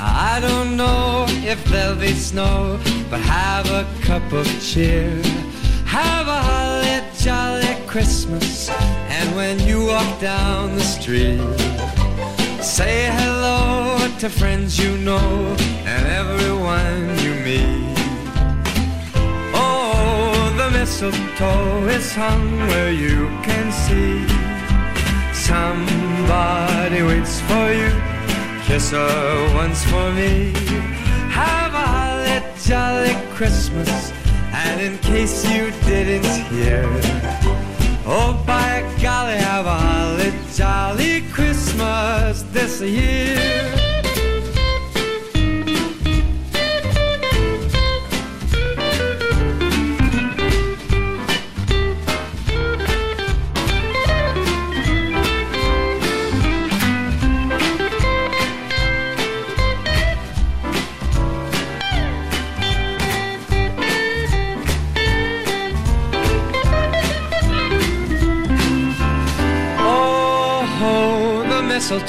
Now I don't know if there'll be snow, but have a cup of cheer. Have a holly jolly Christmas. And when you walk down the street, say hello to friends you know and everyone you meet. Oh, the mistletoe is hung where you can see. Somebody waits for you. Kiss her once for me. Have a holly jolly Christmas. And in case you didn't hear, oh by golly, have a holly jolly Christmas this year.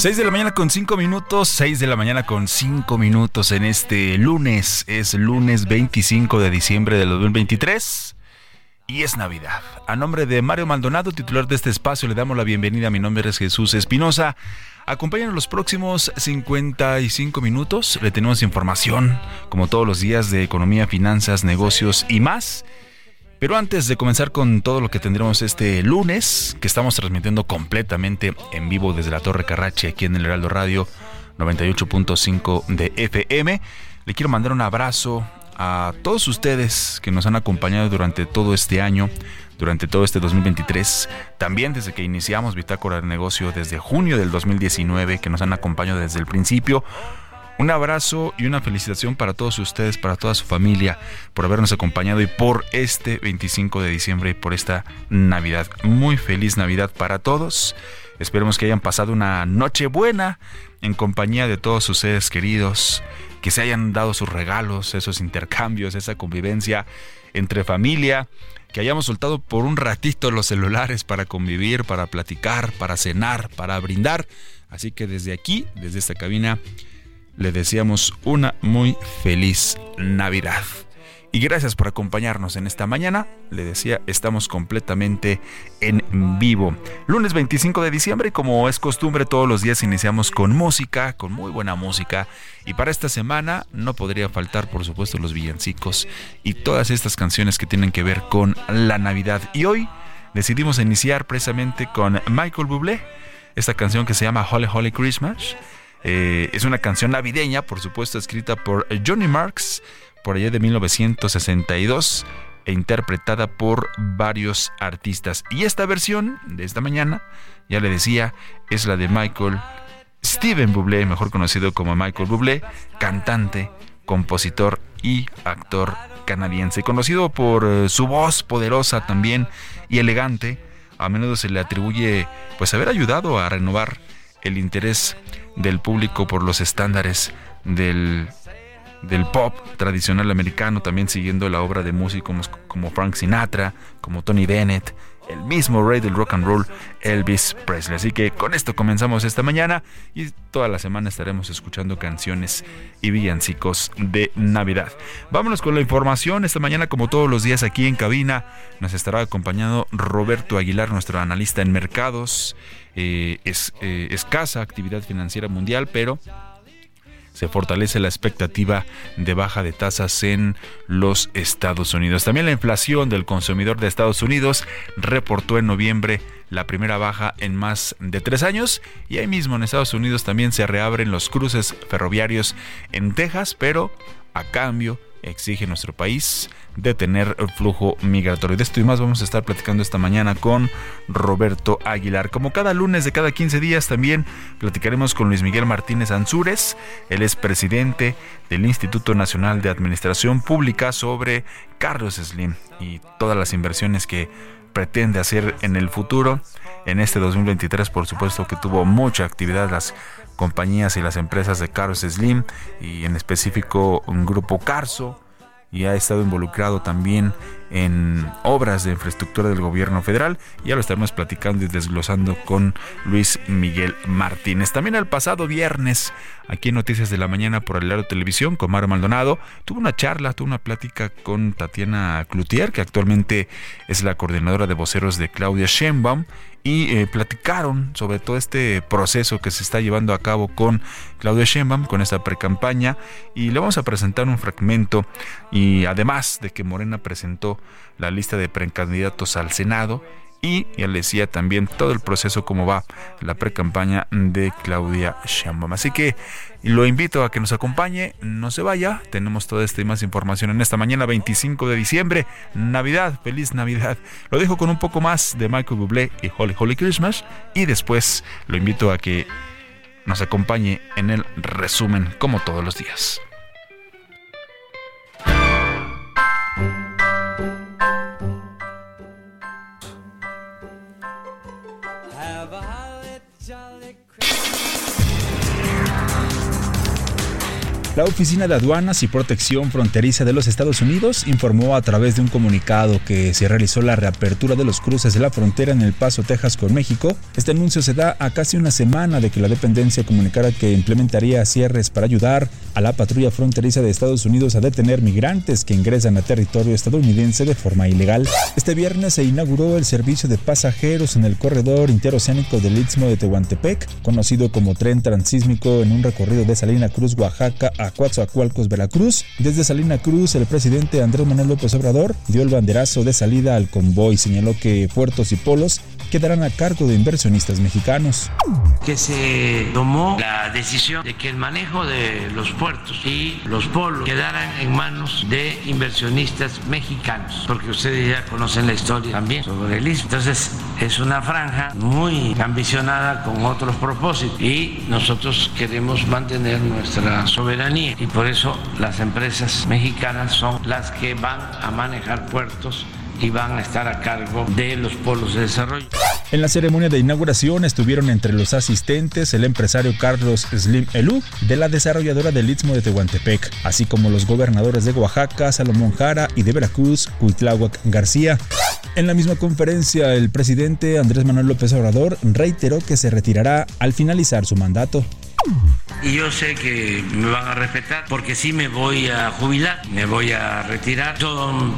6 de la mañana con 5 minutos, 6 de la mañana con 5 minutos en este lunes, es lunes 25 de diciembre del 2023 y es Navidad. A nombre de Mario Maldonado, titular de este espacio, le damos la bienvenida. Mi nombre es Jesús Espinosa. Acompáñanos los próximos 55 minutos. Le tenemos información, como todos los días, de economía, finanzas, negocios y más. Pero antes de comenzar con todo lo que tendremos este lunes, que estamos transmitiendo completamente en vivo desde la Torre Carrache, aquí en el Heraldo Radio 98.5 de FM, le quiero mandar un abrazo a todos ustedes que nos han acompañado durante todo este año, durante todo este 2023, también desde que iniciamos Bitácora de Negocio desde junio del 2019, que nos han acompañado desde el principio. Un abrazo y una felicitación para todos ustedes, para toda su familia, por habernos acompañado y por este 25 de diciembre y por esta Navidad. Muy feliz Navidad para todos. Esperemos que hayan pasado una noche buena en compañía de todos sus seres queridos, que se hayan dado sus regalos, esos intercambios, esa convivencia entre familia, que hayamos soltado por un ratito los celulares para convivir, para platicar, para cenar, para brindar. Así que desde aquí, desde esta cabina, le deseamos una muy feliz Navidad. Y gracias por acompañarnos en esta mañana. Le decía, estamos completamente en vivo. Lunes 25 de diciembre como es costumbre todos los días iniciamos con música, con muy buena música. Y para esta semana no podría faltar por supuesto los villancicos y todas estas canciones que tienen que ver con la Navidad. Y hoy decidimos iniciar precisamente con Michael Bublé, esta canción que se llama Holy Holy Christmas Eh, es una canción navideña, por supuesto, escrita por Johnny Marks por allá de 1962 e interpretada por varios artistas. Y esta versión de esta mañana, ya le decía, es la de Michael Steven Bublé, mejor conocido como Michael Bublé, cantante, compositor y actor canadiense, conocido por eh, su voz poderosa también y elegante. A menudo se le atribuye pues haber ayudado a renovar el interés del público por los estándares del del pop tradicional americano, también siguiendo la obra de músicos como Frank Sinatra, como Tony Bennett, el mismo rey del rock and roll, Elvis Presley. Así que con esto comenzamos esta mañana y toda la semana estaremos escuchando canciones y villancicos de Navidad. Vámonos con la información. Esta mañana, como todos los días aquí en cabina, nos estará acompañando Roberto Aguilar, nuestro analista en mercados. Eh, es eh, escasa actividad financiera mundial, pero se fortalece la expectativa de baja de tasas en los Estados Unidos. También la inflación del consumidor de Estados Unidos reportó en noviembre la primera baja en más de tres años y ahí mismo en Estados Unidos también se reabren los cruces ferroviarios en Texas, pero a cambio exige nuestro país detener el flujo migratorio. De esto y más vamos a estar platicando esta mañana con Roberto Aguilar. Como cada lunes de cada 15 días también platicaremos con Luis Miguel Martínez Ansúrez. Él es presidente del Instituto Nacional de Administración Pública sobre Carlos Slim y todas las inversiones que pretende hacer en el futuro. En este 2023, por supuesto que tuvo mucha actividad las compañías y las empresas de Carlos Slim y en específico un grupo Carso y ha estado involucrado también en obras de infraestructura del gobierno federal. Ya lo estaremos platicando y desglosando con Luis Miguel Martínez. También el pasado viernes, aquí en Noticias de la Mañana por el Televisión, con Mario Maldonado, tuvo una charla, tuvo una plática con Tatiana Cloutier, que actualmente es la coordinadora de voceros de Claudia Sheinbaum y eh, platicaron sobre todo este proceso que se está llevando a cabo con Claudia Sheinbaum, con esta precampaña y le vamos a presentar un fragmento. Y además de que Morena presentó la lista de precandidatos al Senado y le decía también todo el proceso cómo va la precampaña de Claudia Sheinbaum. Así que lo invito a que nos acompañe, no se vaya, tenemos toda esta y más información en esta mañana 25 de diciembre, Navidad, feliz Navidad. Lo dejo con un poco más de Michael Bublé y Holy Holy Christmas y después lo invito a que nos acompañe en el resumen como todos los días. La Oficina de Aduanas y Protección Fronteriza de los Estados Unidos informó a través de un comunicado que se realizó la reapertura de los cruces de la frontera en El Paso, Texas con México. Este anuncio se da a casi una semana de que la dependencia comunicara que implementaría cierres para ayudar a la patrulla fronteriza de Estados Unidos a detener migrantes que ingresan a territorio estadounidense de forma ilegal. Este viernes se inauguró el servicio de pasajeros en el corredor interoceánico del Istmo de Tehuantepec, conocido como tren transísmico en un recorrido de Salina Cruz, Oaxaca a Coatzacoalcos, Veracruz. Desde Salina Cruz, el presidente Andrés Manuel López Obrador dio el banderazo de salida al convoy. Señaló que puertos y polos quedarán a cargo de inversionistas mexicanos. Que se tomó la decisión de que el manejo de los puertos y los polos quedaran en manos de inversionistas mexicanos, porque ustedes ya conocen la historia también sobre el istmo. Entonces es una franja muy ambicionada con otros propósitos y nosotros queremos mantener nuestra soberanía y por eso las empresas mexicanas son las que van a manejar puertos y van a estar a cargo de los polos de desarrollo. En la ceremonia de inauguración estuvieron entre los asistentes el empresario Carlos Slim Elú de la desarrolladora del Istmo de Tehuantepec, así como los gobernadores de Oaxaca, Salomón Jara y de Veracruz, Cuitláhuac García. En la misma conferencia, el presidente Andrés Manuel López Obrador reiteró que se retirará al finalizar su mandato. Y yo sé que me van a respetar porque sí me voy a jubilar, me voy a retirar. Son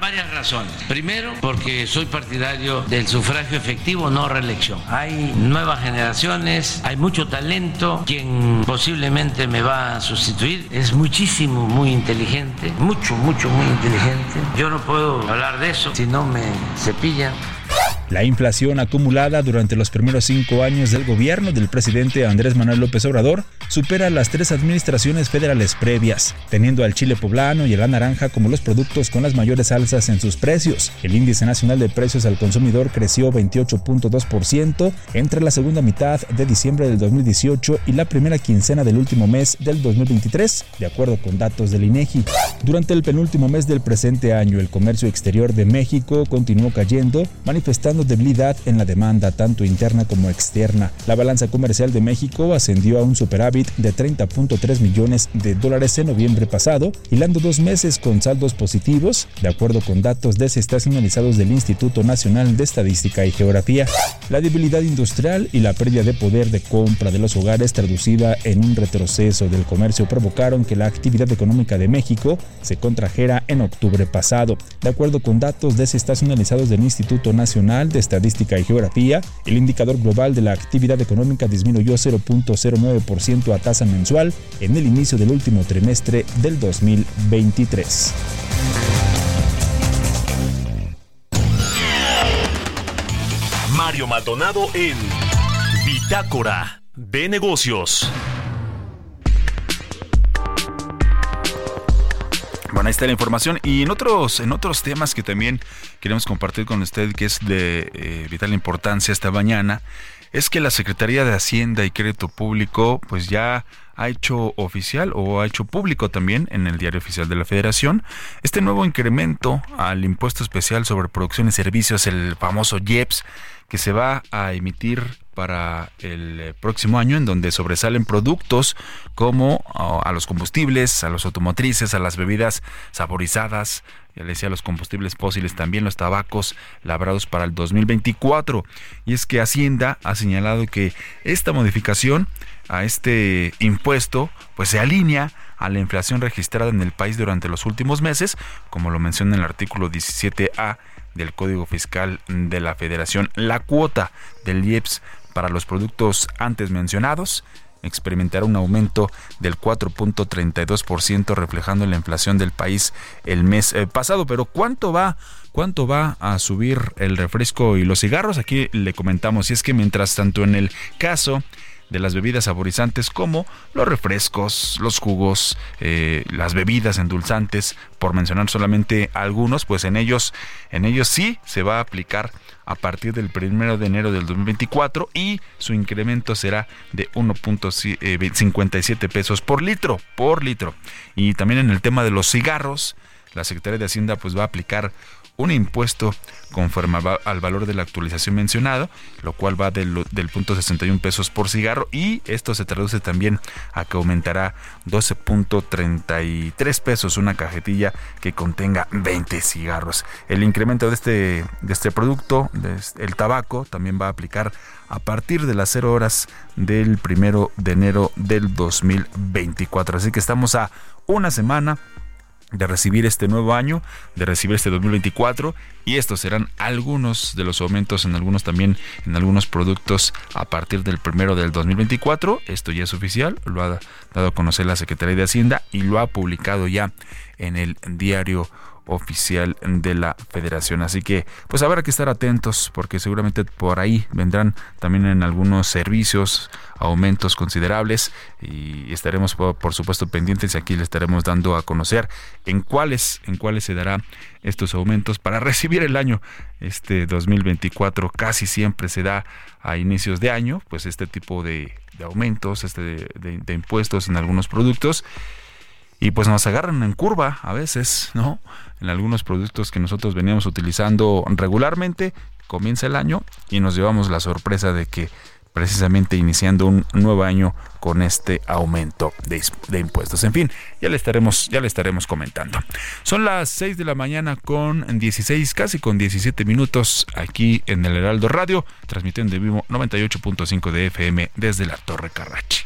varias razones. Primero, porque soy partidario del sufragio efectivo, no reelección. Hay nuevas generaciones, hay mucho talento. Quien posiblemente me va a sustituir es muchísimo, muy inteligente, mucho, mucho, muy inteligente. Yo no puedo hablar de eso si no me cepillan. La inflación acumulada durante los primeros cinco años del gobierno del presidente Andrés Manuel López Obrador supera las tres administraciones federales previas, teniendo al chile poblano y a la naranja como los productos con las mayores alzas en sus precios. El índice nacional de precios al consumidor creció 28.2% entre la segunda mitad de diciembre del 2018 y la primera quincena del último mes del 2023, de acuerdo con datos del INEGI. Durante el penúltimo mes del presente año, el comercio exterior de México continuó cayendo, manifestando debilidad en la demanda tanto interna como externa. La balanza comercial de México ascendió a un superávit de 30.3 millones de dólares en noviembre pasado, hilando dos meses con saldos positivos, de acuerdo con datos desestacionalizados del Instituto Nacional de Estadística y Geografía. La debilidad industrial y la pérdida de poder de compra de los hogares traducida en un retroceso del comercio provocaron que la actividad económica de México se contrajera en octubre pasado. De acuerdo con datos desestacionalizados del Instituto Nacional de Estadística y Geografía, el indicador global de la actividad económica disminuyó 0.09% a tasa mensual en el inicio del último trimestre del 2023. Mario Maldonado en Bitácora de Negocios. Bueno, ahí está la información. Y en otros, en otros temas que también queremos compartir con usted, que es de eh, vital importancia esta mañana, es que la Secretaría de Hacienda y Crédito Público, pues ya ha hecho oficial o ha hecho público también en el diario oficial de la Federación este nuevo incremento al impuesto especial sobre producción y servicios, el famoso IEPS, que se va a emitir para el eh, próximo año, en donde sobresalen productos como oh, a los combustibles, a los automotrices, a las bebidas saborizadas, ya le decía, los combustibles fósiles, también los tabacos labrados para el 2024. Y es que Hacienda ha señalado que esta modificación a este impuesto pues se alinea a la inflación registrada en el país durante los últimos meses, como lo menciona en el artículo 17A del Código Fiscal de la Federación. La cuota del IEPS para los productos antes mencionados experimentará un aumento del 4.32% reflejando la inflación del país el mes eh, pasado. Pero ¿cuánto va? ¿Cuánto va a subir el refresco y los cigarros? Aquí le comentamos, y es que mientras tanto en el caso de las bebidas saborizantes como los refrescos, los jugos, eh, las bebidas endulzantes, por mencionar solamente algunos, pues en ellos, en ellos sí se va a aplicar a partir del 1 de enero del 2024 y su incremento será de 1.57 eh, pesos por litro, por litro. Y también en el tema de los cigarros, la Secretaría de Hacienda pues va a aplicar un impuesto conforme al valor de la actualización mencionado, lo cual va del, del punto 61 pesos por cigarro y esto se traduce también a que aumentará 12.33 pesos una cajetilla que contenga 20 cigarros. El incremento de este, de este producto, el tabaco, también va a aplicar a partir de las 0 horas del primero de enero del 2024. Así que estamos a una semana de recibir este nuevo año, de recibir este 2024 y estos serán algunos de los aumentos en algunos también en algunos productos a partir del primero del 2024. Esto ya es oficial, lo ha dado a conocer la Secretaría de Hacienda y lo ha publicado ya en el diario oficial de la federación. Así que pues habrá que estar atentos porque seguramente por ahí vendrán también en algunos servicios aumentos considerables y estaremos por, supuesto pendientes y aquí le estaremos dando a conocer en cuáles en cuáles se darán estos aumentos para recibir el año este 2024 casi siempre se da a inicios de año pues este tipo de, aumentos este de impuestos en algunos productos y pues nos agarran en curva a veces, ¿no? En algunos productos que nosotros veníamos utilizando regularmente, comienza el año y nos llevamos la sorpresa de que precisamente iniciando un nuevo año con este aumento de, de, impuestos. En fin, ya le estaremos, ya le estaremos comentando. Son las 6 de la mañana con 16, casi con 17 minutos aquí en el Heraldo Radio, transmitiendo de vivo 98.5 de FM desde la Torre Carrachi.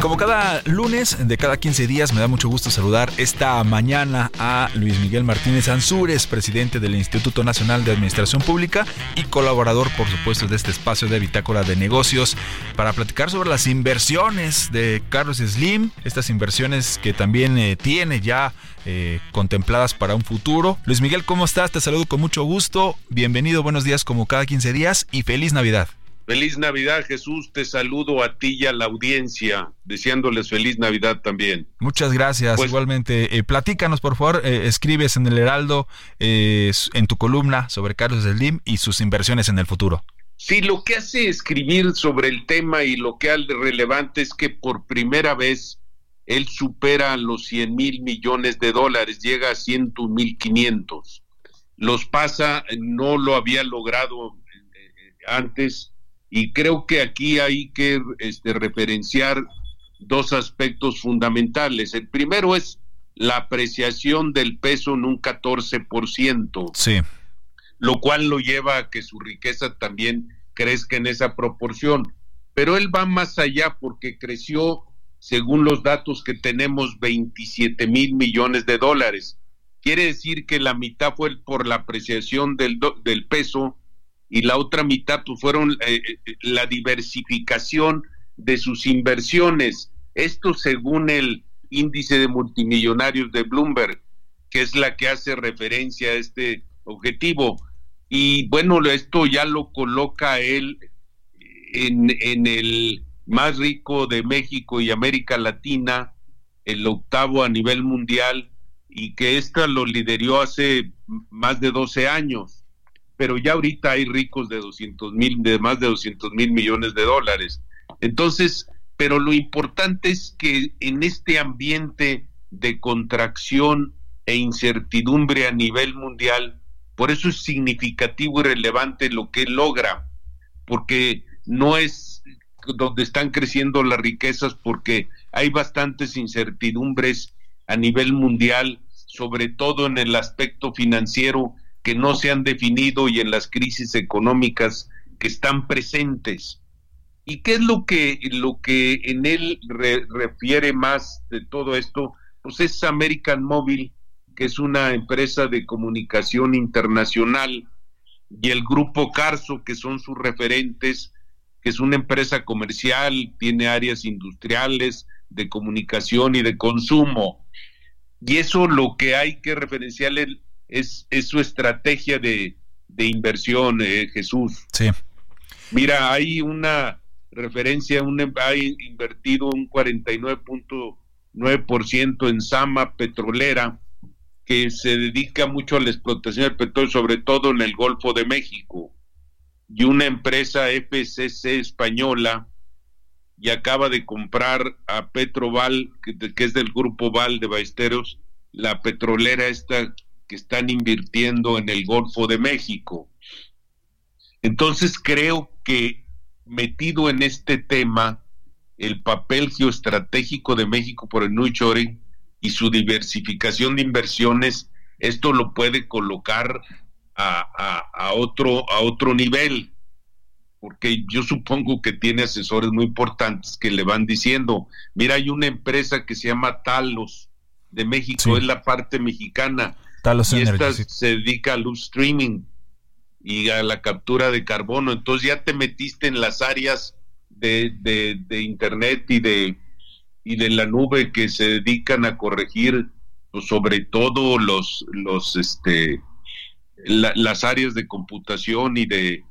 Como cada lunes de cada 15 días me da mucho gusto saludar esta mañana a Luis Miguel Martínez Ansúrez, presidente del Instituto Nacional de Administración Pública y colaborador por supuesto de este espacio de Bitácora de Negocios para platicar sobre las inversiones de Carlos Slim, estas inversiones que también eh, tiene ya eh, contempladas para un futuro. Luis Miguel, ¿cómo estás? Te saludo con mucho gusto. Bienvenido, buenos días como cada 15 días y feliz Navidad. Feliz Navidad, Jesús. Te saludo a ti y a la audiencia, deseándoles feliz Navidad también. Muchas gracias. Pues Igualmente, eh, platícanos, por favor. Eh, escribes en el Heraldo, eh, en tu columna sobre Carlos Slim y sus inversiones en el futuro. Sí, lo que hace escribir sobre el tema y lo que hace relevante es que por primera vez él supera los 100 mil millones de dólares, llega a 100 mil 500. Los pasa, no lo había logrado antes y creo que aquí hay que este, referenciar dos aspectos fundamentales. El primero es la apreciación del peso en un 14%. Sí. Lo cual lo lleva a que su riqueza también crezca en esa proporción. Pero él va más allá porque creció, según los datos que tenemos, 27 mil millones de dólares. Quiere decir que la mitad fue por la apreciación del, del peso y la otra mitad pues, fueron eh, eh, la diversificación de sus inversiones. Esto según el índice de multimillonarios de Bloomberg, que es la que hace referencia a este objetivo. Y bueno, esto ya lo coloca él en, en el más rico de México y América Latina, el octavo a nivel mundial, y que esta lo lideró hace más de 12 años pero ya ahorita hay ricos de 200 mil, de más de 200 mil millones de dólares. Entonces, pero lo importante es que en este ambiente de contracción e incertidumbre a nivel mundial, por eso es significativo y relevante lo que logra, porque no es donde están creciendo las riquezas, porque hay bastantes incertidumbres a nivel mundial, sobre todo en el aspecto financiero, que no se han definido y en las crisis económicas que están presentes. ¿Y qué es lo que, lo que en él refiere más de todo esto? Pues es American Mobile, que es una empresa de comunicación internacional, y el grupo Carso, que son sus referentes, que es una empresa comercial, tiene áreas industriales, de comunicación y de consumo. Y eso lo que hay que referenciar es, su estrategia de, inversión, eh, Jesús. Sí. Mira, hay una referencia, un, ha invertido un 49.9% en Sama Petrolera, que se dedica mucho a la explotación del petróleo, sobre todo en el Golfo de México, y una empresa FCC española, y acaba de comprar a Petroval, que, que es del grupo Val de Baesteros, la petrolera esta que están invirtiendo en el Golfo de México. Entonces creo que metido en este tema, el papel geoestratégico de México por el Nuchoring y su diversificación de inversiones, esto lo puede colocar a, otro, a otro nivel, porque yo supongo que tiene asesores muy importantes que le van diciendo, mira, hay una empresa que se llama Talos de México, es la parte mexicana, y esta se dedica al streaming y a la captura de carbono. Entonces ya te metiste en las áreas de, de, internet y de y de la nube que se dedican a corregir pues, sobre todo los los este las áreas de computación y de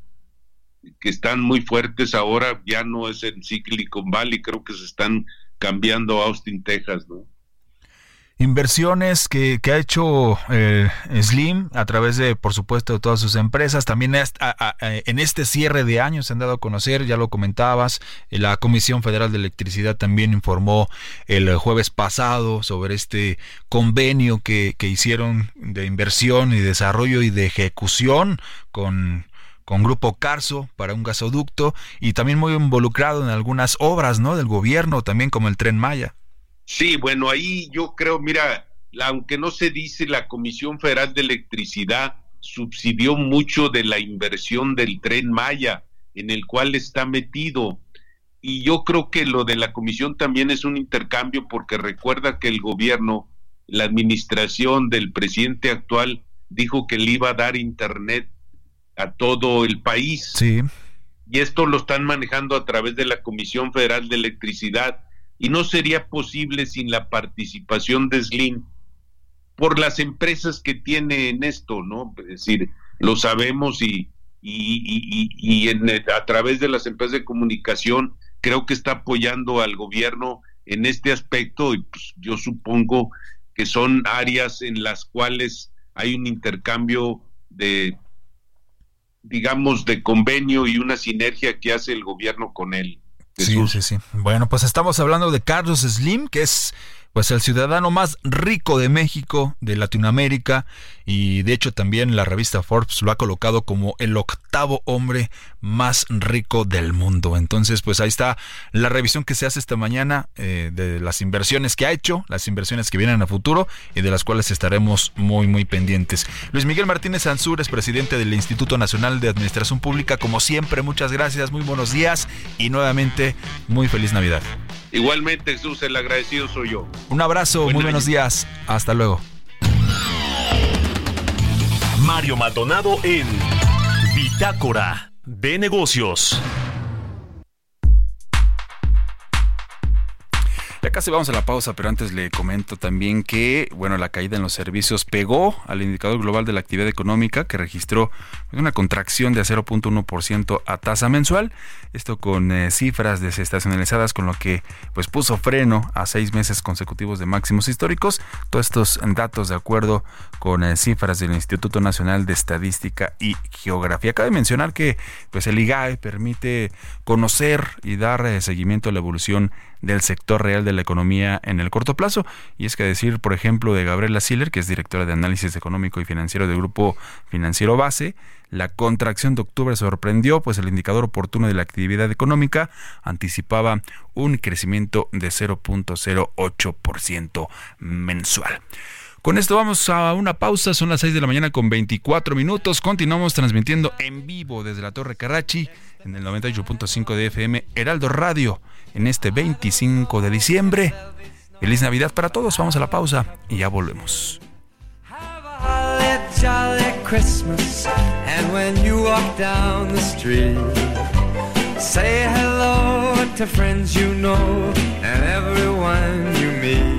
que están muy fuertes ahora ya no es en Silicon Valley creo que se están cambiando a Austin Texas no inversiones que, ha hecho eh, Slim a través de, por supuesto, de todas sus empresas. También en este cierre de años se han dado a conocer, ya lo comentabas, la Comisión Federal de Electricidad también informó el jueves pasado sobre este convenio que, que hicieron de inversión y desarrollo y de ejecución con con Grupo Carso para un gasoducto y también muy involucrado en algunas obras ¿no? del gobierno, también como el tren Maya. Sí, bueno, ahí yo creo, mira, aunque no se dice, la Comisión Federal de Electricidad subsidió mucho de la inversión del tren Maya, en el cual está metido. y yo creo que lo de la comisión también es un intercambio porque recuerda que el gobierno, la administración del presidente actual dijo que le iba a dar internet a todo el país. Sí. Y esto lo están manejando a través de la Comisión Federal de Electricidad y no sería posible sin la participación de Slim por las empresas que tiene en esto, ¿no? Es decir, lo sabemos y, y, y, a través de las empresas de comunicación creo que está apoyando al gobierno en este aspecto y pues, yo supongo que son áreas en las cuales hay un intercambio de digamos de convenio y una sinergia que hace el gobierno con él. Sí, sí, sí. Bueno, pues estamos hablando de Carlos Slim, que es pues el ciudadano más rico de México, de Latinoamérica, y de hecho también la revista Forbes lo ha colocado como el octavo hombre más rico del mundo. Entonces, pues ahí está la revisión que se hace esta mañana eh, de las inversiones que ha hecho, las inversiones que vienen a futuro y de las cuales estaremos muy, muy pendientes. Luis Miguel Martínez Ansur es presidente del Instituto Nacional de Administración Pública. Como siempre, muchas gracias, muy buenos días y nuevamente muy feliz Navidad. Igualmente, Jesús, el agradecido soy yo. Un abrazo, muy buenos días. Hasta luego. Mario Maldonado en Bitácora de Negocios. Ya casi vamos a la pausa, pero antes le comento también que, bueno, la caída en los servicios pegó al indicador global de la actividad económica que registró una contracción de 0.1% a tasa mensual. Esto con eh, cifras desestacionalizadas, con lo que pues puso freno a seis meses consecutivos de máximos históricos. Todos estos datos de acuerdo con eh, cifras del Instituto Nacional de Estadística y Geografía. Cabe mencionar que pues el IGAE permite conocer y dar eh, seguimiento a la evolución del sector real de la economía en el corto plazo. Y es que decir, por ejemplo, de Gabriela Siller, que es directora de análisis económico y financiero del Grupo Financiero Base, la contracción de octubre sorprendió, pues el indicador oportuno de la actividad económica anticipaba un crecimiento de 0.08% mensual. Con esto vamos a una pausa, son las 6 de la mañana con 24 minutos. Continuamos transmitiendo en vivo desde la Torre Carrachi en el 98.5 de FM Heraldo Radio en este 25 de diciembre. Feliz Navidad para todos, vamos a la pausa y ya volvemos. Say hello to friends you know and everyone you meet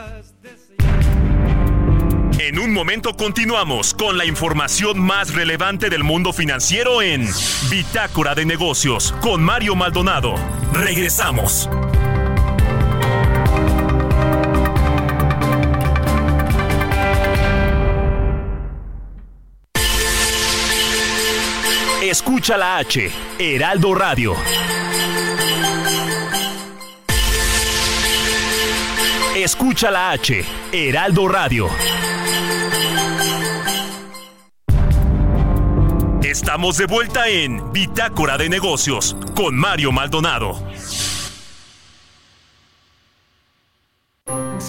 En un momento continuamos con la información más relevante del mundo financiero en Bitácora de Negocios con Mario Maldonado. Regresamos. Escucha la H, Heraldo Radio. Escucha la H, Heraldo Radio. Estamos de vuelta en Bitácora de Negocios con Mario Maldonado.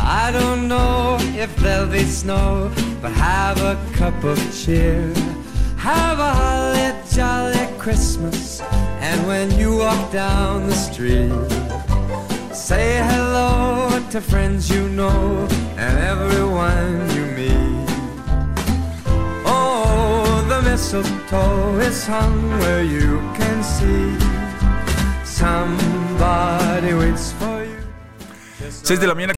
I don't know if there'll be snow, but have a cup of cheer. Have a holly jolly Christmas, and when you walk down the street, say hello to friends you know and everyone you meet. Oh, the mistletoe is hung where you can see somebody waits for you. 6 de la mañana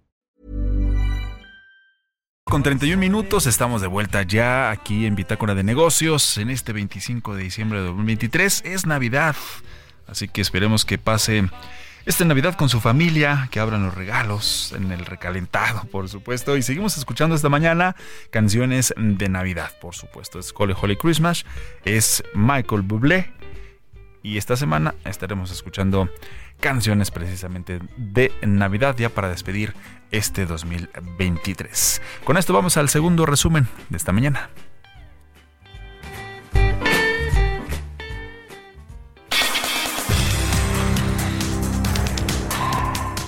Con 31 minutos estamos de vuelta ya aquí en Bitácora de Negocios en este 25 de diciembre de 2023. Es Navidad, así que esperemos que pase esta Navidad con su familia, que abran los regalos en el recalentado, por supuesto. Y seguimos escuchando esta mañana canciones de Navidad, por supuesto. Es Holy Holy Christmas, es Michael Bublé. Y esta semana estaremos escuchando canciones precisamente de Navidad ya para despedir este 2023. Con esto vamos al segundo resumen de esta mañana.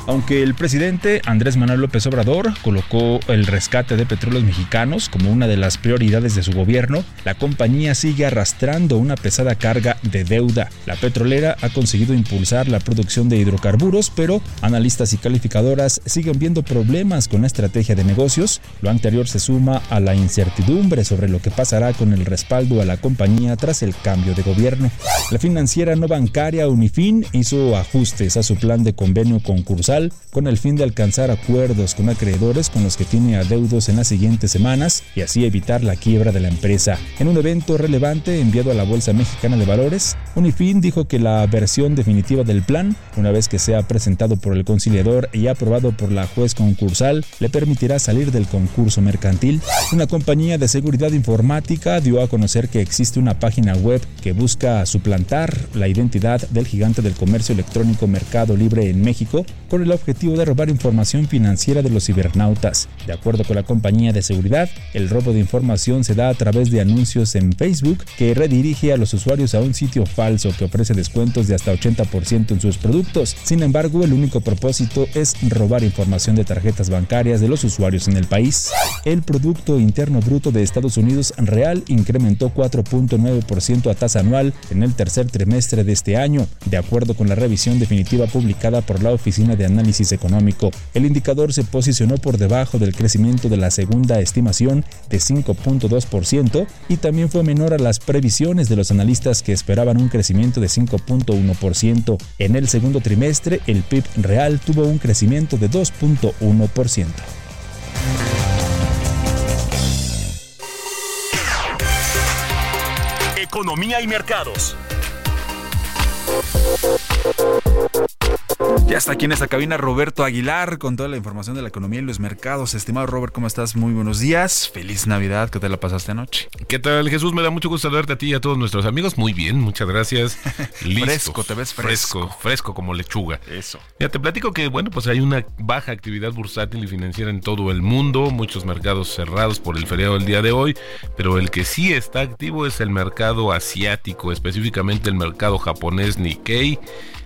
Aunque el presidente Andrés Manuel López Obrador colocó el rescate de petróleos mexicanos como una de las prioridades de su gobierno, la compañía sigue arrastrando una pesada carga de deuda. La petrolera ha conseguido impulsar la producción de hidrocarburos, pero analistas y calificadoras siguen viendo problemas con la estrategia de negocios. Lo anterior se suma a la incertidumbre sobre lo que pasará con el respaldo a la compañía tras el cambio de gobierno. La financiera no bancaria Unifin hizo ajustes a su plan de convenio concursal con el fin de alcanzar acuerdos con acreedores con los que tiene adeudos en las siguientes semanas y así evitar la quiebra de la empresa. En un evento relevante enviado a la Bolsa Mexicana de Valores, Unifin dijo que la versión definitiva del plan, una vez que sea presentado por el conciliador y aprobado por la juez concursal, le permitirá salir del concurso mercantil. Una compañía de seguridad informática dio a conocer que existe una página web que busca suplantar la identidad del gigante del comercio electrónico Mercado Libre en México con el objetivo de robar información financiera de los cibernautas. De acuerdo con la compañía de seguridad, el robo de información se da a través de anuncios en Facebook que redirige a los usuarios a un sitio falso que ofrece descuentos de hasta 80% en sus productos. Sin embargo, el único propósito es robar información de tarjetas bancarias de los usuarios en el país. El Producto Interno Bruto de Estados Unidos real incrementó 4.9% a tasa anual en el tercer trimestre de este año, de acuerdo con la revisión definitiva publicada por la Oficina de Análisis Económico. El indicador se posicionó por debajo del crecimiento de la segunda estimación de 5.2% y también fue menor a las previsiones de los analistas que esperaban un crecimiento de 5.1%. En el segundo trimestre, el PIB real tuvo un crecimiento de 2.1%. Economía y mercados. Ya está aquí en esta cabina Roberto Aguilar con toda la información de la economía y los mercados. Estimado Robert, ¿cómo estás? Muy buenos días. Feliz Navidad. ¿Qué te la pasaste anoche? ¿Qué tal, Jesús? Me da mucho gusto saludarte a ti y a todos nuestros amigos. Muy bien, muchas gracias. Listo. fresco, te ves fresco. Fresco, fresco como lechuga. Eso. Ya te platico que, bueno, pues hay una baja actividad bursátil y financiera en todo el mundo. Muchos mercados cerrados por el feriado del día de hoy. Pero el que sí está activo es el mercado asiático, específicamente el mercado japonés Nikkei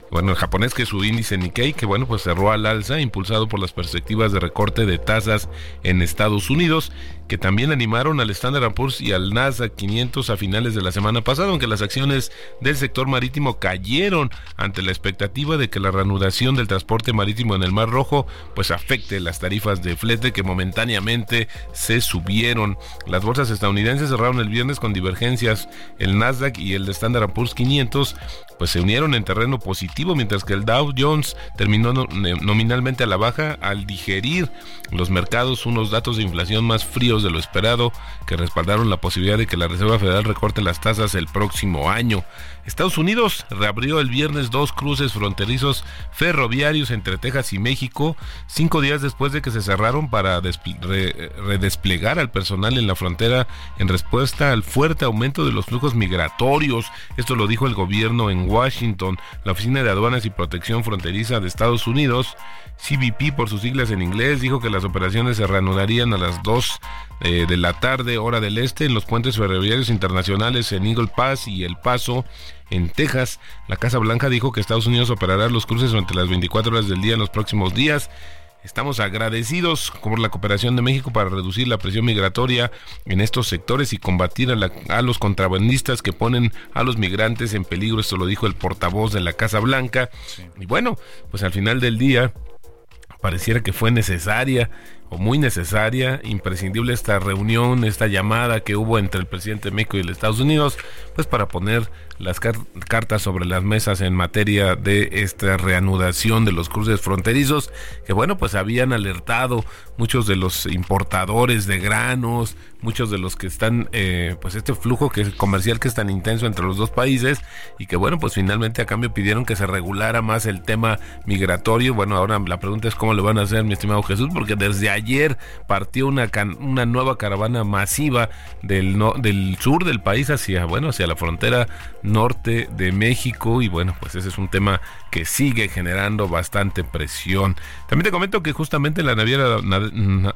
bueno, el japonés que su índice Nikkei, que bueno, pues cerró al alza, impulsado por las perspectivas de recorte de tasas en Estados Unidos, que también animaron al Standard Poor's y al Nasdaq 500 a finales de la semana pasada, aunque las acciones del sector marítimo cayeron ante la expectativa de que la reanudación del transporte marítimo en el Mar Rojo pues afecte las tarifas de flete que momentáneamente se subieron. Las bolsas estadounidenses cerraron el viernes con divergencias. El Nasdaq y el Standard Poor's 500 pues se unieron en terreno positivo, mientras que el Dow Jones terminó nominalmente a la baja al digerir los mercados unos datos de inflación más fríos de lo esperado que respaldaron la posibilidad de que la Reserva Federal recorte las tasas el próximo año. Estados Unidos reabrió el viernes dos cruces fronterizos ferroviarios entre Texas y México, cinco días después de que se cerraron para redesplegar al personal en la frontera en respuesta al fuerte aumento de los flujos migratorios. Esto lo dijo el gobierno en Washington. La Oficina de Aduanas y Protección Fronteriza de Estados Unidos, CBP por sus siglas en inglés, dijo que las operaciones se reanudarían a las 2 eh, de la tarde, hora del este, en los puentes ferroviarios internacionales en Eagle Pass y El Paso, en Texas. La Casa Blanca dijo que Estados Unidos operará los cruces durante las 24 horas del día en los próximos días. Estamos agradecidos por la cooperación de México para reducir la presión migratoria en estos sectores y combatir a, los contrabandistas que ponen a los migrantes en peligro. Esto lo dijo el portavoz de la Casa Blanca. Y bueno, pues al final del día pareciera que fue necesaria o muy necesaria, imprescindible esta reunión, esta llamada que hubo entre el presidente de México y el Estados Unidos, pues para poner las cartas sobre las mesas en materia de esta reanudación de los cruces fronterizos, que bueno, pues habían alertado muchos de los importadores de granos, muchos de los que están, eh, pues este flujo que es comercial que es tan intenso entre los dos países y que bueno, pues finalmente a cambio pidieron que se regulara más el tema migratorio. Bueno, ahora la pregunta es cómo lo van a hacer, mi estimado Jesús, porque desde ayer partió una, una nueva caravana masiva del, no, del sur del país hacia, bueno, hacia la frontera norte de México y bueno, pues ese es un tema que sigue generando bastante presión. También te comento que justamente la naviera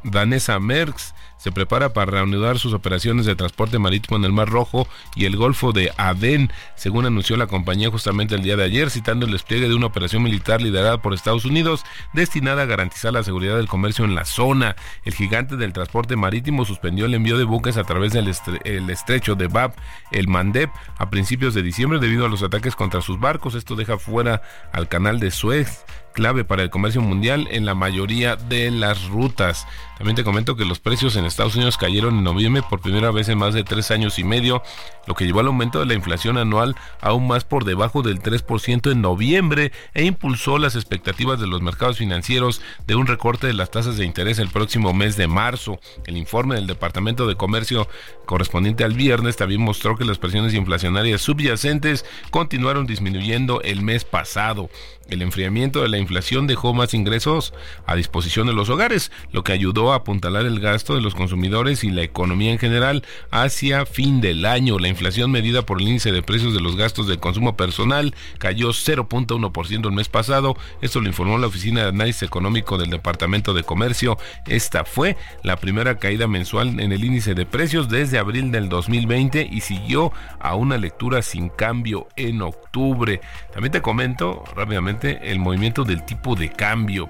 danesa Merckx se prepara para reanudar sus operaciones de transporte marítimo en el Mar Rojo y el Golfo de Adén, según anunció la compañía justamente el día de ayer, citando el despliegue de una operación militar liderada por Estados Unidos destinada a garantizar la seguridad del comercio en la zona. El gigante del transporte marítimo suspendió el envío de buques a través del estrecho de Bab el Mandeb a principios de diciembre debido a los ataques contra sus barcos. Esto deja fuera al canal de Suez clave para el comercio mundial en la mayoría de las rutas. También te comento que los precios en Estados Unidos cayeron en noviembre por primera vez en más de tres años y medio, lo que llevó al aumento de la inflación anual aún más por debajo del 3% en noviembre e impulsó las expectativas de los mercados financieros de un recorte de las tasas de interés el próximo mes de marzo. El informe del Departamento de Comercio correspondiente al viernes también mostró que las presiones inflacionarias subyacentes continuaron disminuyendo el mes pasado. El enfriamiento de la inflación dejó más ingresos a disposición de los hogares, lo que ayudó apuntalar el gasto de los consumidores y la economía en general hacia fin del año. La inflación medida por el índice de precios de los gastos de consumo personal cayó 0.1% el mes pasado. Esto lo informó la Oficina de Análisis Económico del Departamento de Comercio. Esta fue la primera caída mensual en el índice de precios desde abril del 2020 y siguió a una lectura sin cambio en octubre. También te comento rápidamente el movimiento del tipo de cambio,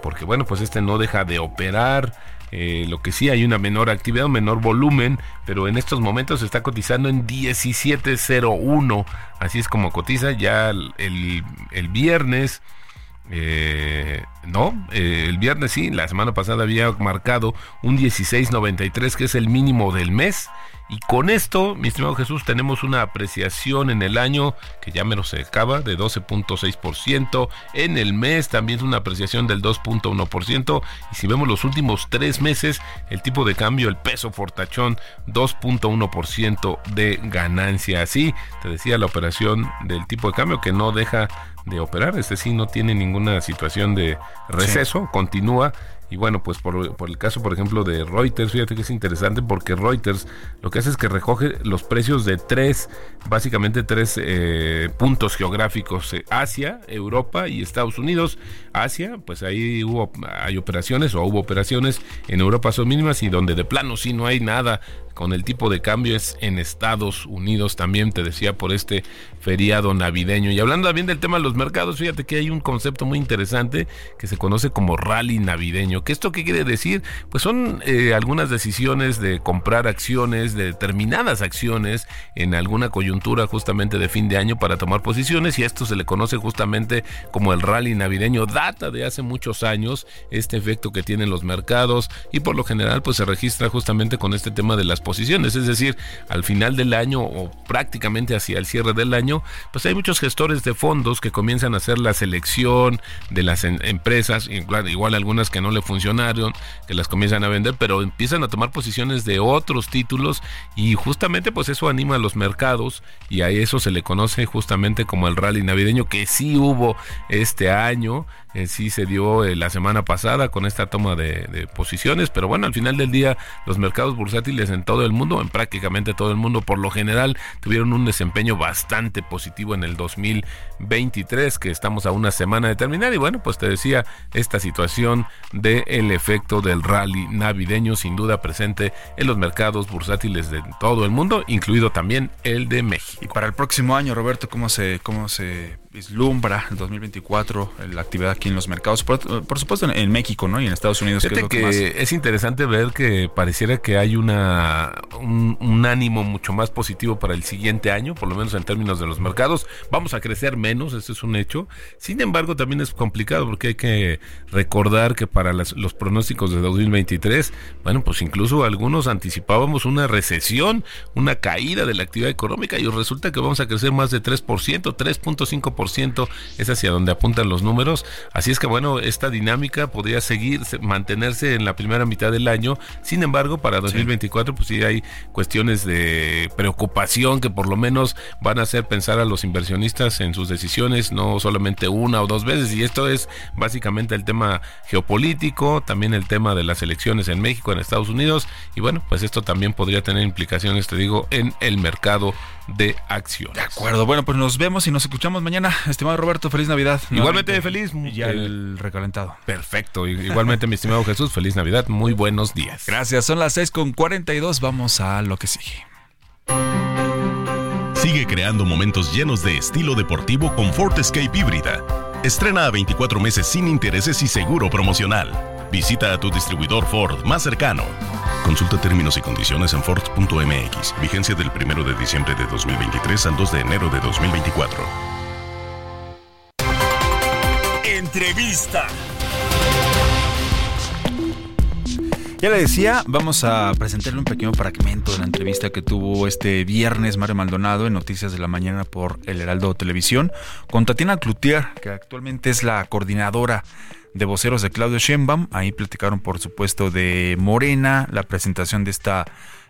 porque bueno, pues este no deja de operar. Eh, lo que sí hay una menor actividad, un menor volumen, pero en estos momentos se está cotizando en 17.01. Así es como cotiza ya el, el, viernes. Eh, no, eh, el viernes sí, la semana pasada había marcado un 16.93 que es el mínimo del mes y con esto, mi estimado Jesús, tenemos una apreciación en el año que ya menos se acaba de 12.6%. En el mes también es una apreciación del 2.1%. Y si vemos los últimos tres meses, el tipo de cambio, el peso fortachón, 2.1% de ganancia. Así te decía la operación del tipo de cambio que no deja de operar. Este sí no tiene ninguna situación de receso, continúa y bueno, pues por, el caso, por ejemplo, de Reuters, fíjate que es interesante porque Reuters lo que hace es que recoge los precios de tres, básicamente tres eh, puntos geográficos, eh, Asia, Europa y Estados Unidos. Asia, pues ahí hubo, hay operaciones o hubo operaciones, en Europa son mínimas y donde de plano sí no hay nada con el tipo de cambio es en Estados Unidos también, te decía, por este feriado navideño. Y hablando también del tema de los mercados, fíjate que hay un concepto muy interesante que se conoce como rally navideño. ¿Qué esto qué quiere decir? Pues son eh, algunas decisiones de comprar acciones, de determinadas acciones en alguna coyuntura justamente de fin de año para tomar posiciones y esto se le conoce justamente como el rally navideño. Data de hace muchos años este efecto que tienen los mercados y por lo general pues se registra justamente con este tema de las posiciones, es decir, al final del año o prácticamente hacia el cierre del año, pues hay muchos gestores de fondos que comienzan a hacer la selección de las empresas, igual, igual algunas que no le funcionaron, que las comienzan a vender, pero empiezan a tomar posiciones de otros títulos y justamente pues eso anima a los mercados y a eso se le conoce justamente como el rally navideño que sí hubo este año eh, sí se dio eh, la semana pasada con esta toma de, posiciones, pero bueno, al final del día los mercados bursátiles en todo el mundo, en prácticamente todo el mundo, por lo general tuvieron un desempeño bastante positivo en el 2023, que estamos a una semana de terminar y bueno, pues te decía esta situación del el efecto del rally navideño sin duda presente en los mercados bursátiles de todo el mundo, incluido también el de México. Y para el próximo año, Roberto, ¿cómo se, cómo se vislumbra el 2024 la actividad aquí en los mercados, por, supuesto en, México ¿no? y en Estados Unidos. que es, que, es interesante ver que pareciera que hay una un, ánimo mucho más positivo para el siguiente año, por lo menos en términos de los mercados. Vamos a crecer menos, ese es un hecho. Sin embargo, también es complicado porque hay que recordar que para los pronósticos de 2023, bueno, pues incluso algunos anticipábamos una recesión, una caída de la actividad económica y resulta que vamos a crecer más de 3%, 3.5% es hacia donde apuntan los números. Así es que bueno, esta dinámica podría seguir, mantenerse en la primera mitad del año. Sin embargo, para 2024 pues sí hay cuestiones de preocupación que por lo menos van a hacer pensar a los inversionistas en sus decisiones, no solamente una o dos veces. Y esto es básicamente el tema geopolítico, también el tema de las elecciones en México, en Estados Unidos. Y bueno, pues esto también podría tener implicaciones, te digo, en el mercado de acciones. De acuerdo, bueno, pues nos vemos y nos escuchamos mañana. Estimado Roberto, feliz Navidad. Igualmente feliz. ya el recalentado. Perfecto. Igualmente, mi estimado Jesús, feliz Navidad. Muy buenos días. Gracias. Son las 6 con 42. Vamos a lo que sigue. Sigue creando momentos llenos de estilo deportivo con Ford Escape híbrida. Estrena a 24 meses sin intereses y seguro promocional. Visita a tu distribuidor Ford más cercano. Consulta términos y condiciones en Ford.mx. Vigencia del 1 de diciembre de 2023 al 2 de enero de 2024. Entrevista. Ya le decía, vamos a presentarle un pequeño fragmento de la entrevista que tuvo este viernes Mario Maldonado en Noticias de la Mañana por El Heraldo Televisión con Tatiana Cloutier, que actualmente es la coordinadora de voceros de Claudio Sheinbaum. Ahí platicaron, por supuesto, de Morena, la presentación de esta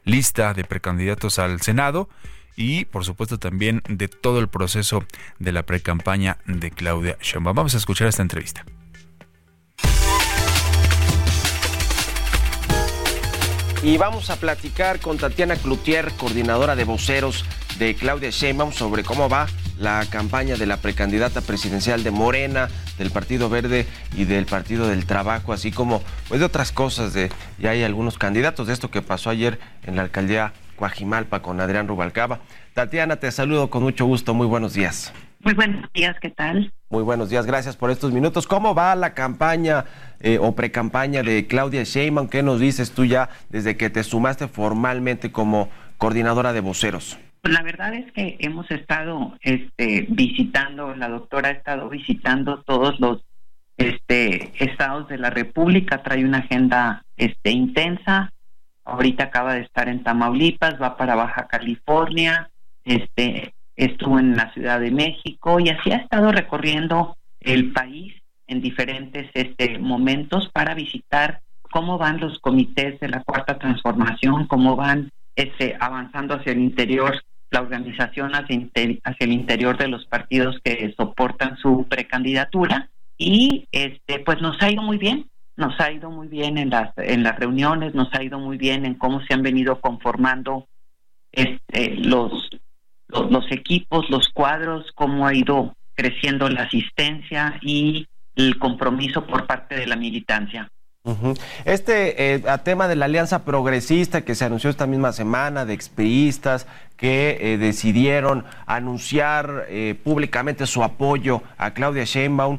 lista de precandidatos al Senado y, por supuesto, también de todo el proceso de la precampaña de Claudia Sheinbaum. Vamos a escuchar esta entrevista. Y vamos a platicar con Tatiana Cloutier, coordinadora de voceros de Claudia Sheinbaum, sobre cómo va la campaña de la precandidata presidencial de Morena, del Partido Verde y del Partido del Trabajo, así como pues, de otras cosas. De, ya hay algunos candidatos de esto que pasó ayer en la alcaldía Coajimalpa con Adrián Rubalcaba. Tatiana, te saludo con mucho gusto. Muy buenos días. Muy buenos días, ¿qué tal? Muy buenos días, gracias por estos minutos. ¿Cómo va la campaña eh, o precampaña de Claudia Sheinbaum? ¿Qué nos dices tú ya desde que te sumaste formalmente como coordinadora de voceros? Pues la verdad es que hemos estado este, visitando, la doctora ha estado visitando todos los este, estados de la República, trae una agenda este, intensa. Ahorita acaba de estar en Tamaulipas, va para Baja California, este, estuvo en la Ciudad de México y así ha estado recorriendo el país en diferentes este, momentos para visitar cómo van los comités de la Cuarta Transformación, cómo van este, avanzando hacia el interior la organización hacia, el interior de los partidos que soportan su precandidatura y este pues nos ha ido muy bien nos ha ido muy bien en las en las reuniones nos ha ido muy bien en cómo se han venido conformando este los los, equipos los cuadros cómo ha ido creciendo la asistencia y el compromiso por parte de la militancia. Este eh, a tema de la alianza progresista que se anunció esta misma semana de expiristas que eh, decidieron anunciar eh, públicamente su apoyo a Claudia Sheinbaum,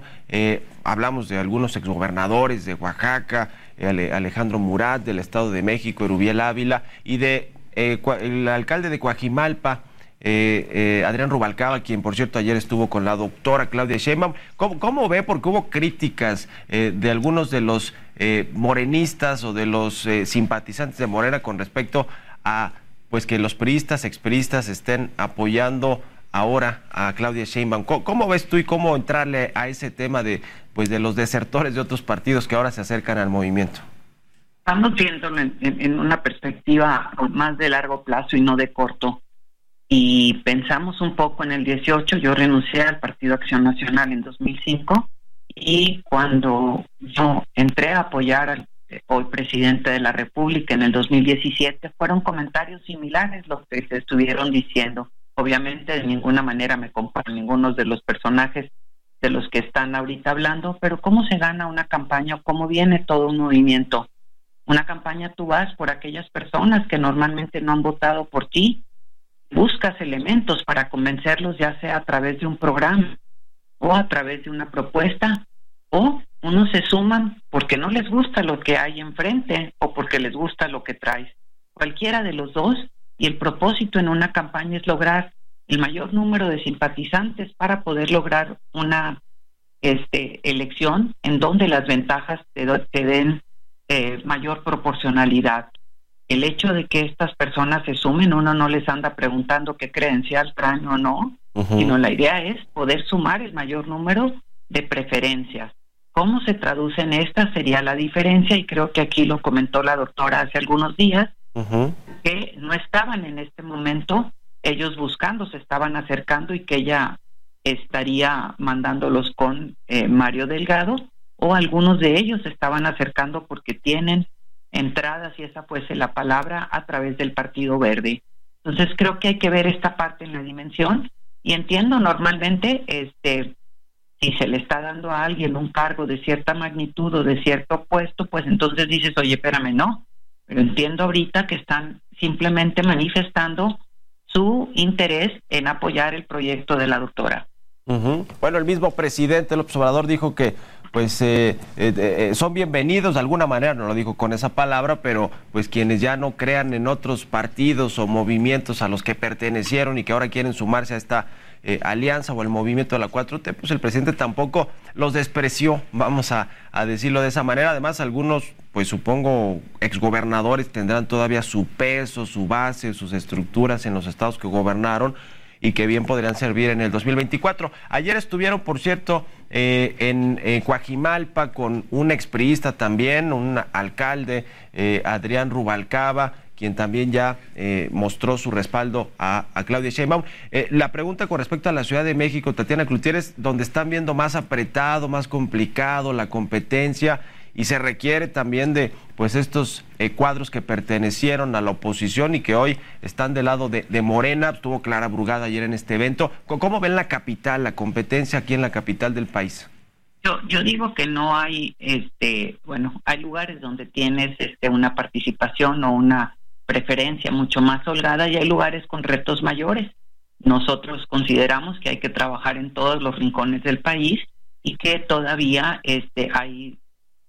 hablamos de algunos exgobernadores de Oaxaca, Alejandro Murat del Estado de México, Erubiel Ávila y de el alcalde de Coajimalpa, eh, eh, Adrián Rubalcaba, quien por cierto ayer estuvo con la doctora Claudia Sheinbaum. ¿Cómo, ve? Porque hubo críticas eh, de algunos de los morenistas o de los simpatizantes de Morena con respecto a pues que los priistas, expriistas estén apoyando ahora a Claudia Sheinbaum. ¿Cómo, ves tú y cómo entrarle a ese tema de pues de los desertores de otros partidos que ahora se acercan al movimiento? Estamos viéndolo en una perspectiva más de largo plazo y no de corto y pensamos un poco en el 18, yo renuncié al Partido Acción Nacional en 2005 y cuando yo entré a apoyar al hoy presidente de la República en el 2017 fueron comentarios similares los que se estuvieron diciendo. Obviamente de ninguna manera me comparo ninguno de los personajes de los que están ahorita hablando, pero ¿cómo se gana una campaña cómo viene todo un movimiento? Una campaña tú vas por aquellas personas que normalmente no han votado por ti, buscas elementos para convencerlos, ya sea a través de un programa, o a través de una propuesta o unos se suman porque no les gusta lo que hay enfrente o porque les gusta lo que traes. Cualquiera de los dos y el propósito en una campaña es lograr el mayor número de simpatizantes para poder lograr una este, elección en donde las ventajas te, den eh, mayor proporcionalidad. El hecho de que estas personas se sumen, uno no les anda preguntando qué credencial traen o no, sino la idea es poder sumar el mayor número de preferencias. ¿Cómo se traduce en esta? Sería la diferencia, y creo que aquí lo comentó la doctora hace algunos días, que no estaban en este momento ellos buscando, se estaban acercando y que ella estaría mandándolos con eh, Mario Delgado, o algunos de ellos se estaban acercando porque tienen entradas, y esa fuese la palabra, a través del Partido Verde. Entonces creo que hay que ver esta parte en la dimensión y entiendo normalmente este si se le está dando a alguien un cargo de cierta magnitud o de cierto puesto, pues entonces dices, oye, espérame, no. Pero entiendo ahorita que están simplemente manifestando su interés en apoyar el proyecto de la doctora. Bueno, el mismo presidente López Obrador dijo que pues eh, eh, eh, son bienvenidos de alguna manera, no lo dijo con esa palabra, pero pues quienes ya no crean en otros partidos o movimientos a los que pertenecieron y que ahora quieren sumarse a esta alianza o el movimiento de la 4T, pues el presidente tampoco los despreció, vamos a, a decirlo de esa manera. Además, algunos, pues supongo, exgobernadores tendrán todavía su peso, su base, sus estructuras en los estados que gobernaron y que bien podrían servir en el 2024. Ayer estuvieron, por cierto, eh, en Coajimalpa con un expriista también, un alcalde, eh, Adrián Rubalcaba, quien también ya eh, mostró su respaldo a, Claudia Sheinbaum. la pregunta con respecto a la Ciudad de México, Tatiana Clutieres, donde están viendo más apretado, más complicado la competencia y se requiere también de pues estos eh, cuadros que pertenecieron a la oposición y que hoy están del lado de, Morena. Estuvo Clara Brugada ayer en este evento. ¿Cómo ven la capital, la competencia aquí en la capital del país? Yo, yo digo que no hay, este, bueno, hay lugares donde tienes este, una participación o una preferencia mucho más holgada y hay lugares con retos mayores. Nosotros consideramos que hay que trabajar en todos los rincones del país y que todavía este, hay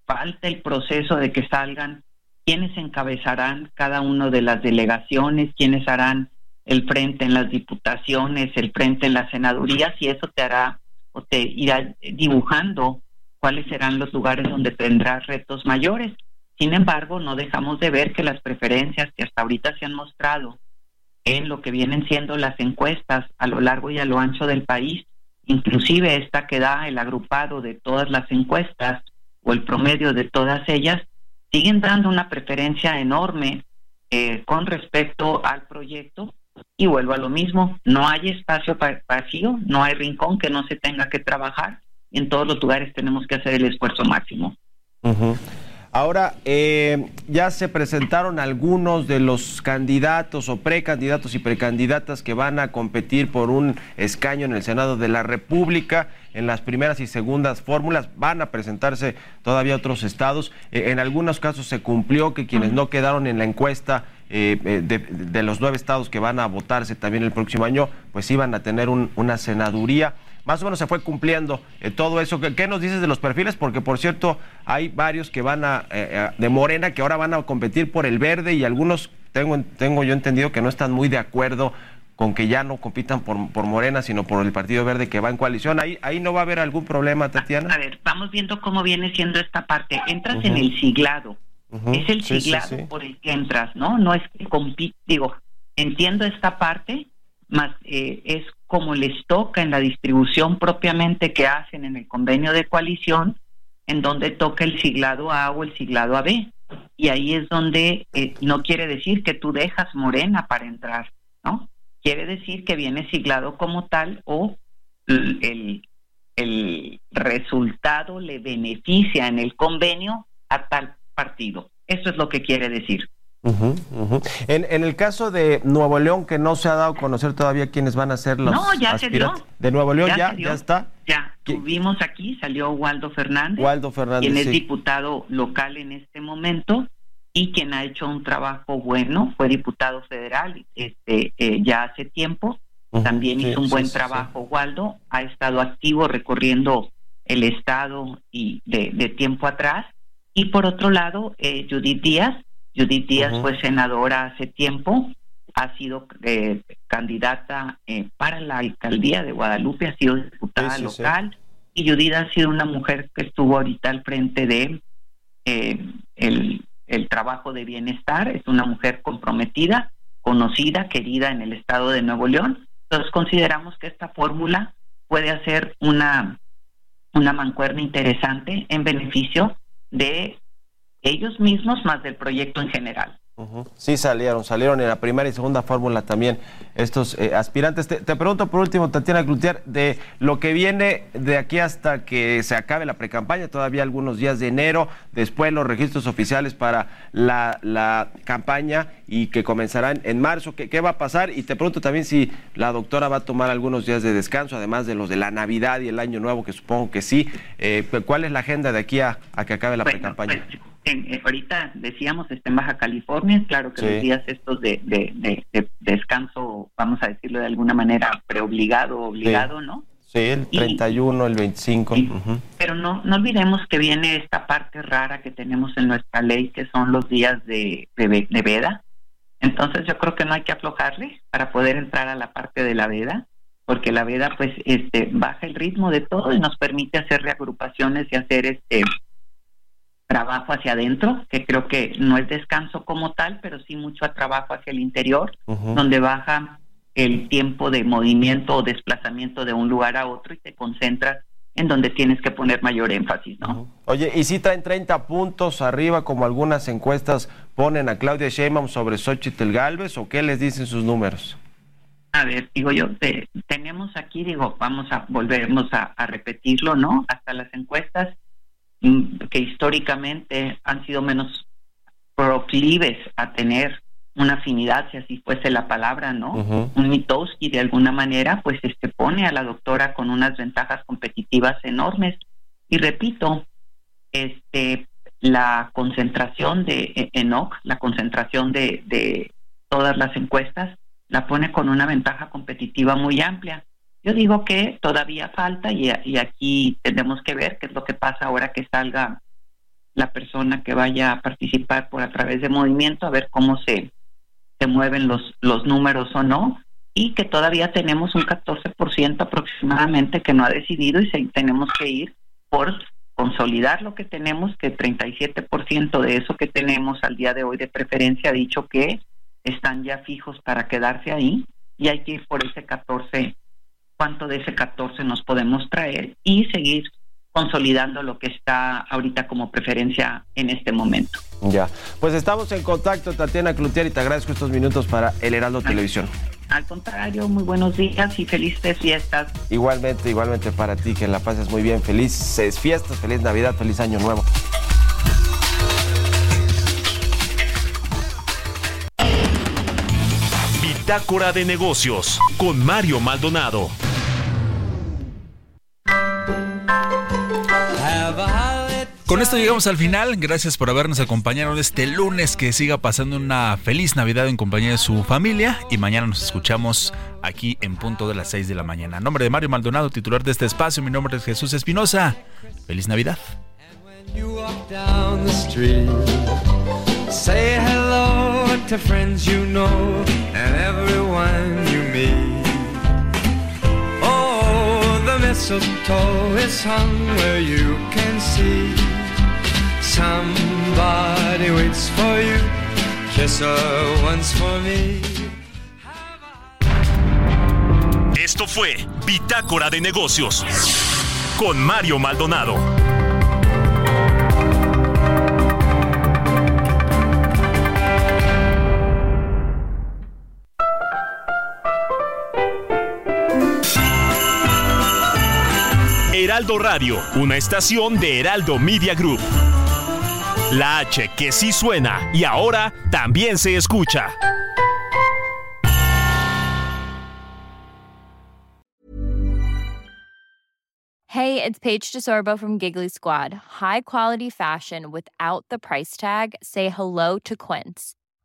falta el proceso de que salgan quienes encabezarán cada una de las delegaciones, quienes harán el frente en las diputaciones, el frente en las senadurías, y eso te hará o te irá dibujando cuáles serán los lugares donde tendrás retos mayores. Sin embargo, no dejamos de ver que las preferencias que hasta ahorita se han mostrado en lo que vienen siendo las encuestas a lo largo y a lo ancho del país, inclusive esta que da el agrupado de todas las encuestas, o el promedio de todas ellas, siguen dando una preferencia enorme eh, con respecto al proyecto. Y vuelvo a lo mismo, no hay espacio vacío, no hay rincón que no se tenga que trabajar. Y en todos los lugares tenemos que hacer el esfuerzo máximo. Ahora, eh, ya se presentaron algunos de los candidatos o precandidatos y precandidatas que van a competir por un escaño en el Senado de la República. En las primeras y segundas fórmulas van a presentarse todavía otros estados. Eh, en algunos casos se cumplió que quienes no quedaron en la encuesta eh, de, los nueve estados que van a votarse también el próximo año, pues iban a tener una senaduría más o menos se fue cumpliendo eh, todo eso. ¿Qué, nos dices de los perfiles? Porque, por cierto, hay varios que van a, eh, de Morena que ahora van a competir por el verde y algunos, tengo, tengo yo entendido que no están muy de acuerdo con que ya no compitan por, por Morena, sino por el Partido Verde que va en coalición. Ahí, ahí no va a haber algún problema, Tatiana. A, ver, vamos viendo cómo viene siendo esta parte. Entras en el siglado. Es el siglado por el que entras, ¿no? No es que compite, digo, entiendo esta parte, más eh, es como les toca en la distribución propiamente que hacen en el convenio de coalición, en donde toca el siglado A o el siglado AB. Y ahí es donde eh, no quiere decir que tú dejas morena para entrar, ¿no? Quiere decir que viene siglado como tal o el, el resultado le beneficia en el convenio a tal partido. Eso es lo que quiere decir. En, en, el caso de Nuevo León, que no se ha dado a conocer todavía quiénes van a ser los. No, ya se dio. De Nuevo León ya, ya, está. Ya, tuvimos aquí, salió Waldo Fernández. Waldo Fernández. Quien es diputado local en este momento y quien ha hecho un trabajo bueno, fue diputado federal este, eh, ya hace tiempo También hizo un buen trabajo. Waldo ha estado activo recorriendo el Estado y de, tiempo atrás. Y por otro lado, eh, Judith Díaz. Judith Díaz fue senadora hace tiempo, ha sido eh, candidata eh, para la alcaldía de Guadalupe, ha sido diputada local. Y Judith ha sido una mujer que estuvo ahorita al frente de el, el trabajo de bienestar. Es una mujer comprometida, conocida, querida en el estado de Nuevo León entonces consideramos que esta fórmula puede hacer una, una mancuerna interesante en beneficio de ellos mismos más del proyecto en general. Sí salieron, salieron en la primera y segunda fórmula también estos eh, aspirantes. Te, pregunto por último, Tatiana Cloutier, de lo que viene de aquí hasta que se acabe la precampaña, todavía algunos días de enero, después los registros oficiales para la, campaña y que comenzarán en marzo. ¿Qué, va a pasar? Y te pregunto también si la doctora va a tomar algunos días de descanso, además de los de la Navidad y el Año Nuevo, que supongo que sí. Eh, ¿Cuál es la agenda de aquí a, que acabe la precampaña? Pues, en, ahorita decíamos está en Baja California, claro que los días estos de, de, descanso, vamos a decirlo de alguna manera, preobligado, obligado, ¿no? Sí, el 31, el 25. Pero no, no olvidemos que viene esta parte rara que tenemos en nuestra ley, que son los días de, de, veda. Entonces yo creo que no hay que aflojarle para poder entrar a la parte de la veda, porque la veda pues este baja el ritmo de todo y nos permite hacer reagrupaciones y hacer este trabajo hacia adentro, que creo que no es descanso como tal, pero sí mucho trabajo hacia el interior, donde baja el tiempo de movimiento o desplazamiento de un lugar a otro y te concentras en donde tienes que poner mayor énfasis, ¿no? Oye, ¿y si traen 30 puntos arriba como algunas encuestas ponen a Claudia Sheinbaum sobre Xochitl Galvez o qué les dicen sus números? A ver, digo yo, tenemos aquí, digo, vamos a volvernos a repetirlo, ¿no? Hasta las encuestas que históricamente han sido menos proclives a tener una afinidad, si así fuese la palabra, ¿no? Un Mitowski de alguna manera, pues este pone a la doctora con unas ventajas competitivas enormes. Y repito, este la concentración de e-, Enoch, la concentración de, de todas las encuestas, la pone con una ventaja competitiva muy amplia. Yo digo que todavía falta y, aquí tenemos que ver qué es lo que pasa ahora que salga la persona que vaya a participar por a través de movimiento, a ver cómo se, se mueven los, los números o no, y que todavía tenemos un 14% aproximadamente que no ha decidido y tenemos que ir por consolidar lo que tenemos, que el 37% de eso que tenemos al día de hoy de preferencia ha dicho que están ya fijos para quedarse ahí y hay que ir por ese 14 cuánto de ese 14 nos podemos traer y seguir consolidando lo que está ahorita como preferencia en este momento. Ya, pues estamos en contacto, Tatiana Cloutier, y te agradezco estos minutos para El Heraldo Televisión. Al contrario, muy buenos días y felices fiestas. Igualmente, igualmente para ti, que la pases muy bien. Felices fiestas, feliz Navidad, feliz Año Nuevo. Bitácora de negocios con Mario Maldonado. Con esto llegamos al final. Gracias por habernos acompañado este lunes. Que siga pasando una feliz Navidad en compañía de su familia. Y mañana nos escuchamos aquí en punto de las 6 de la mañana. En nombre de Mario Maldonado, titular de este espacio, mi nombre es Jesús Espinosa. Feliz Navidad. Mistletoe is hung where you can see somebody waits for you. Kiss her once for me. Esto fue Bitácora de Negocios con Mario Maldonado. Heraldo Radio, una estación de Heraldo Media Group. La H que sí suena y ahora también se escucha. Hey, it's Paige DeSorbo from Giggly Squad. High quality fashion without the price tag. Say hello to Quince.